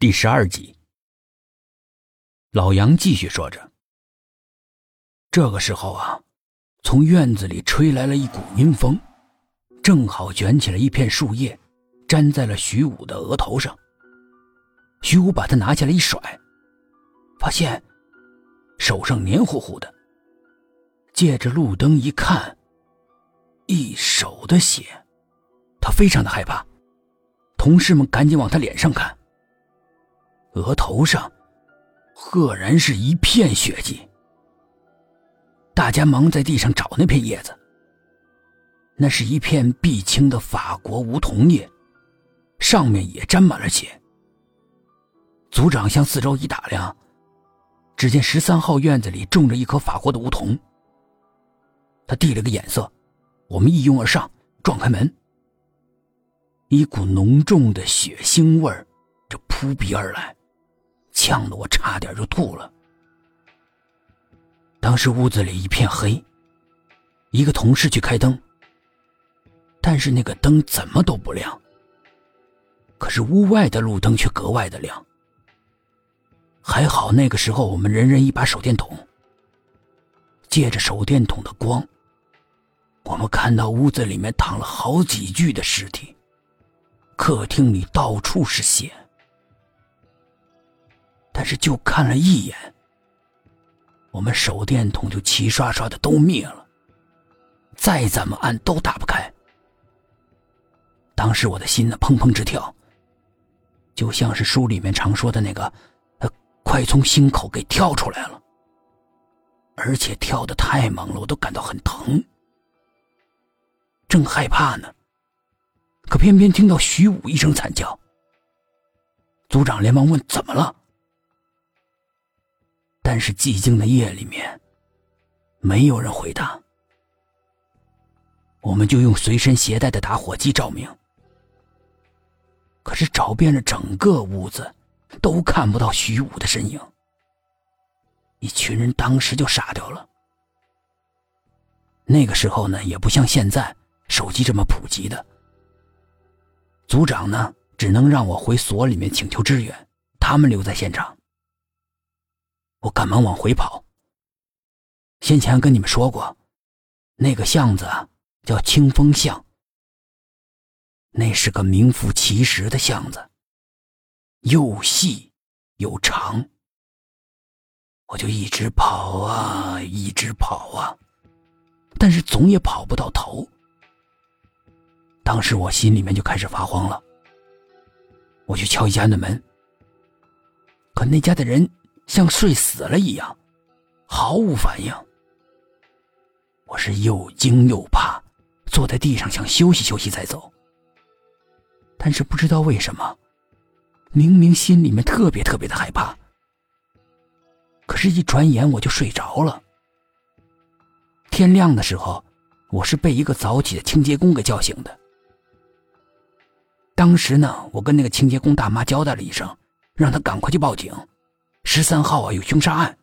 第十二集，老杨继续说着：“这个时候啊，从院子里吹来了一股阴风，正好卷起了一片树叶，粘在了徐武的额头上。徐武把它拿下来一甩，发现手上黏糊糊的。借着路灯一看，一手的血，他非常的害怕。同事们赶紧往他脸上看。”额头上，赫然是一片血迹。大家忙在地上找那片叶子，那是一片碧青的法国梧桐叶，上面也沾满了血。组长向四周一打量，只见十三号院子里种着一棵法国的梧桐。他递了个眼色，我们一拥而上，撞开门，一股浓重的血腥味儿就扑鼻而来。呛得我差点就吐了。当时屋子里一片黑，一个同事去开灯，但是那个灯怎么都不亮。可是屋外的路灯却格外的亮。还好那个时候我们人人一把手电筒，借着手电筒的光，我们看到屋子里面躺了好几具的尸体，客厅里到处是血。但是就看了一眼，我们手电筒就齐刷刷的都灭了，再怎么按都打不开。当时我的心呢砰砰直跳，就像是书里面常说的那个，快从心口给跳出来了，而且跳的太猛了，我都感到很疼。正害怕呢，可偏偏听到徐武一声惨叫，组长连忙问怎么了。但是寂静的夜里面，没有人回答。我们就用随身携带的打火机照明，可是找遍了整个屋子，都看不到徐武的身影。一群人当时就傻掉了。那个时候呢，也不像现在手机这么普及的。组长呢，只能让我回所里面请求支援，他们留在现场。我赶忙往回跑。先前跟你们说过，那个巷子叫清风巷，那是个名副其实的巷子，又细又长。我就一直跑啊，一直跑啊，但是总也跑不到头。当时我心里面就开始发慌了。我去敲一家的门，可那家的人。像睡死了一样，毫无反应。我是又惊又怕，坐在地上想休息休息再走。但是不知道为什么，明明心里面特别特别的害怕，可是，一转眼我就睡着了。天亮的时候，我是被一个早起的清洁工给叫醒的。当时呢，我跟那个清洁工大妈交代了一声，让她赶快去报警。十三号啊，有凶杀案。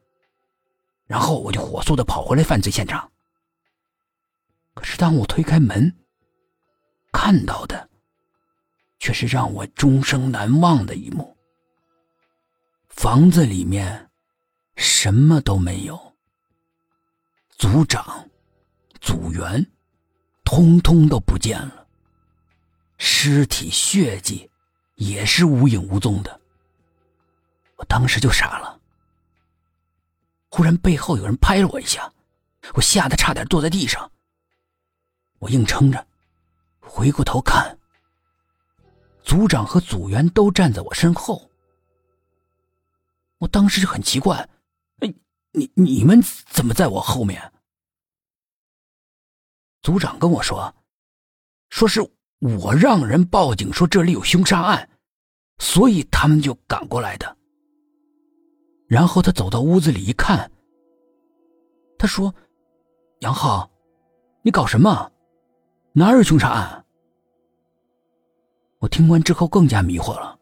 然后我就火速的跑回来犯罪现场。可是当我推开门，看到的却是让我终生难忘的一幕。房子里面什么都没有，组长、组员通通都不见了，尸体血迹也是无影无踪的。我当时就傻了，忽然背后有人拍了我一下，我吓得差点坐在地上。我硬撑着，回过头看，组长和组员都站在我身后。我当时就很奇怪，哎，你你们怎么在我后面？组长跟我说，说是我让人报警说这里有凶杀案，所以他们就赶过来的。然后他走到屋子里一看，他说：“杨浩，你搞什么？哪有凶杀案？”我听完之后更加迷惑了。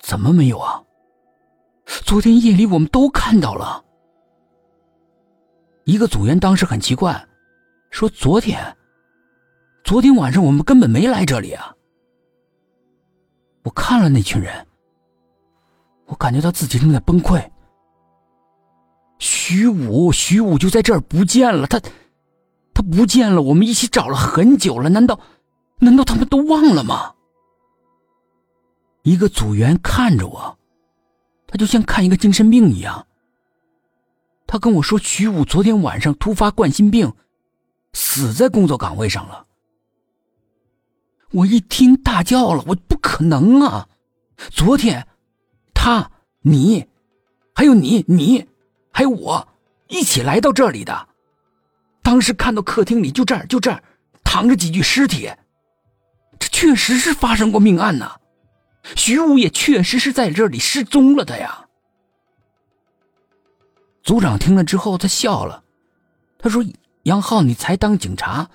怎么没有啊？昨天夜里我们都看到了。一个组员当时很奇怪，说：“昨天，昨天晚上我们根本没来这里啊。”我看了那群人，我感觉到自己正在崩溃。徐武，徐武就在这儿不见了，他，他不见了。我们一起找了很久了，难道，难道他们都忘了吗？一个组员看着我，他就像看一个精神病一样。他跟我说，徐武昨天晚上突发冠心病，死在工作岗位上了。我一听大叫了，我不可能啊！昨天，他、你，还有你、你。还有我，一起来到这里的。当时看到客厅里就这儿就这儿躺着几具尸体，这确实是发生过命案呐。徐武也确实是在这里失踪了的呀。组长听了之后，他笑了，他说：“杨浩，你才当警察，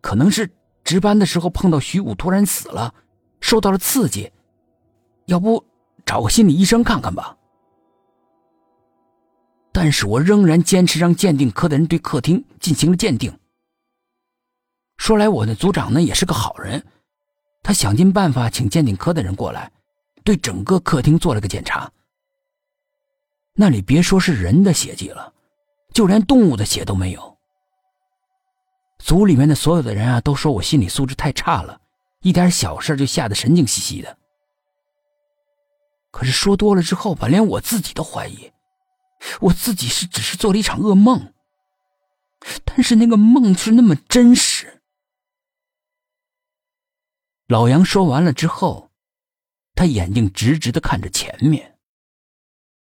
可能是值班的时候碰到徐武突然死了，受到了刺激，要不找个心理医生看看吧。”但是我仍然坚持让鉴定科的人对客厅进行了鉴定。说来，我的组长呢也是个好人，他想尽办法请鉴定科的人过来，对整个客厅做了个检查。那里别说是人的血迹了，就连动物的血都没有。组里面的所有的人啊，都说我心理素质太差了，一点小事就吓得神经兮兮的。可是说多了之后吧，连我自己都怀疑。我自己是只是做了一场噩梦，但是那个梦是那么真实。老杨说完了之后，他眼睛直直的看着前面。